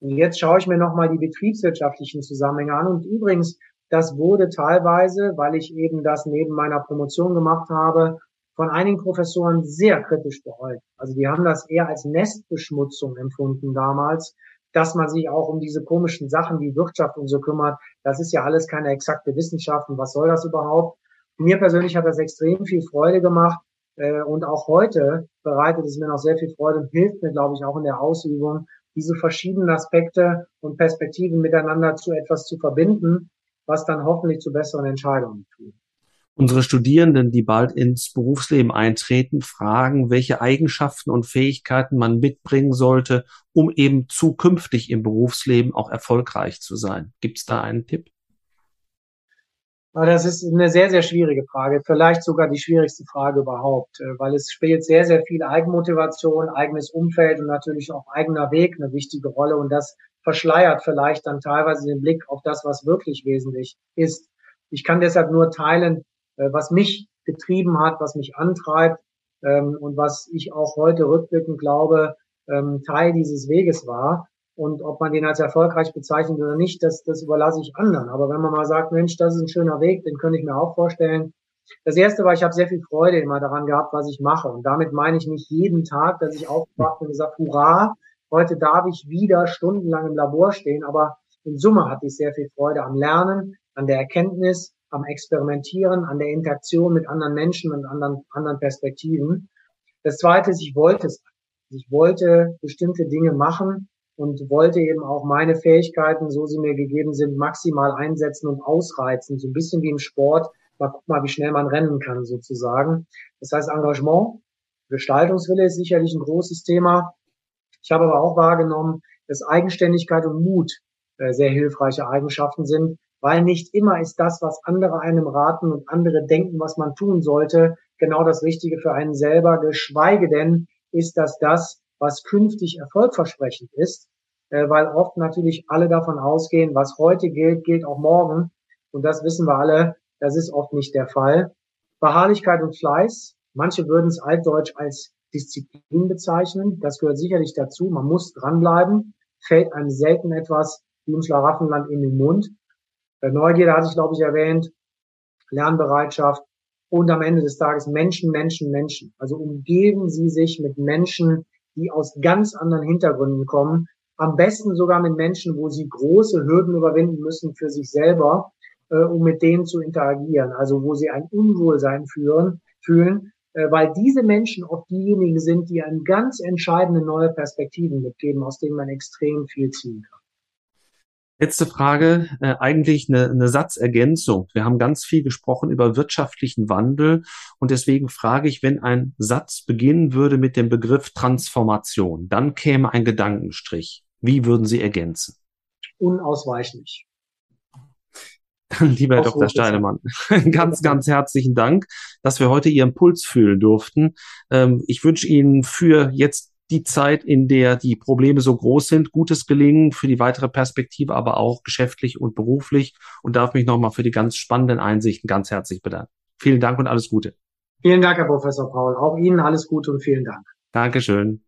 und jetzt schaue ich mir nochmal die betriebswirtschaftlichen Zusammenhänge an. Und übrigens, das wurde teilweise, weil ich eben das neben meiner Promotion gemacht habe, von einigen Professoren sehr kritisch beäugt. Also die haben das eher als Nestbeschmutzung empfunden damals, dass man sich auch um diese komischen Sachen wie Wirtschaft und so kümmert. Das ist ja alles keine exakte Wissenschaft und was soll das überhaupt? Mir persönlich hat das extrem viel Freude gemacht äh, und auch heute bereitet es mir noch sehr viel Freude und hilft mir, glaube ich, auch in der Ausübung, diese verschiedenen Aspekte und Perspektiven miteinander zu etwas zu verbinden, was dann hoffentlich zu besseren Entscheidungen führt. Unsere Studierenden, die bald ins Berufsleben eintreten, fragen, welche Eigenschaften und Fähigkeiten man mitbringen sollte, um eben zukünftig im Berufsleben auch erfolgreich zu sein. Gibt es da einen Tipp? Das ist eine sehr, sehr schwierige Frage, vielleicht sogar die schwierigste Frage überhaupt, äh, weil es spielt sehr, sehr viel Eigenmotivation, eigenes Umfeld und natürlich auch eigener Weg eine wichtige Rolle und das verschleiert vielleicht dann teilweise den Blick auf das, was wirklich wesentlich ist. Ich kann deshalb nur teilen, was mich getrieben hat, was mich antreibt ähm, und was ich auch heute rückblickend glaube, ähm, Teil dieses Weges war. Und ob man den als erfolgreich bezeichnet oder nicht, das, das überlasse ich anderen. Aber wenn man mal sagt, Mensch, das ist ein schöner Weg, den könnte ich mir auch vorstellen. Das erste war, ich habe sehr viel Freude immer daran gehabt, was ich mache. Und damit meine ich nicht jeden Tag, dass ich aufwache und gesagt, hurra, heute darf ich wieder stundenlang im Labor stehen. Aber in Summe hatte ich sehr viel Freude am Lernen, an der Erkenntnis, am Experimentieren, an der Interaktion mit anderen Menschen und anderen, anderen Perspektiven. Das zweite ist, ich wollte es. Ich wollte bestimmte Dinge machen, und wollte eben auch meine Fähigkeiten, so sie mir gegeben sind, maximal einsetzen und ausreizen. So ein bisschen wie im Sport. Mal guck mal, wie schnell man rennen kann, sozusagen. Das heißt, Engagement, Gestaltungswille ist sicherlich ein großes Thema. Ich habe aber auch wahrgenommen, dass Eigenständigkeit und Mut äh, sehr hilfreiche Eigenschaften sind, weil nicht immer ist das, was andere einem raten und andere denken, was man tun sollte, genau das Richtige für einen selber, geschweige denn ist das das, was künftig erfolgversprechend ist, äh, weil oft natürlich alle davon ausgehen, was heute gilt, gilt auch morgen. Und das wissen wir alle, das ist oft nicht der Fall. Beharrlichkeit und Fleiß, manche würden es altdeutsch als Disziplin bezeichnen. Das gehört sicherlich dazu. Man muss dranbleiben. Fällt einem selten etwas wie im Schlaraffenland in den Mund. Neugierde hatte ich, glaube ich, erwähnt. Lernbereitschaft und am Ende des Tages Menschen, Menschen, Menschen. Also umgeben Sie sich mit Menschen, die aus ganz anderen Hintergründen kommen. Am besten sogar mit Menschen, wo sie große Hürden überwinden müssen für sich selber, äh, um mit denen zu interagieren. Also wo sie ein Unwohlsein führen, fühlen, äh, weil diese Menschen oft diejenigen sind, die einen ganz entscheidende neue Perspektiven mitgeben, aus denen man extrem viel ziehen kann. Letzte Frage, äh, eigentlich eine, eine Satzergänzung. Wir haben ganz viel gesprochen über wirtschaftlichen Wandel und deswegen frage ich, wenn ein Satz beginnen würde mit dem Begriff Transformation, dann käme ein Gedankenstrich. Wie würden Sie ergänzen? Unausweichlich. Dann, lieber Herr Dr. Steinemann, <laughs> ganz, ganz herzlichen Dank, dass wir heute Ihren Puls fühlen durften. Ähm, ich wünsche Ihnen für jetzt die Zeit, in der die Probleme so groß sind, gutes Gelingen für die weitere Perspektive, aber auch geschäftlich und beruflich und darf mich nochmal für die ganz spannenden Einsichten ganz herzlich bedanken. Vielen Dank und alles Gute. Vielen Dank, Herr Professor Paul. Auch Ihnen alles Gute und vielen Dank. Dankeschön.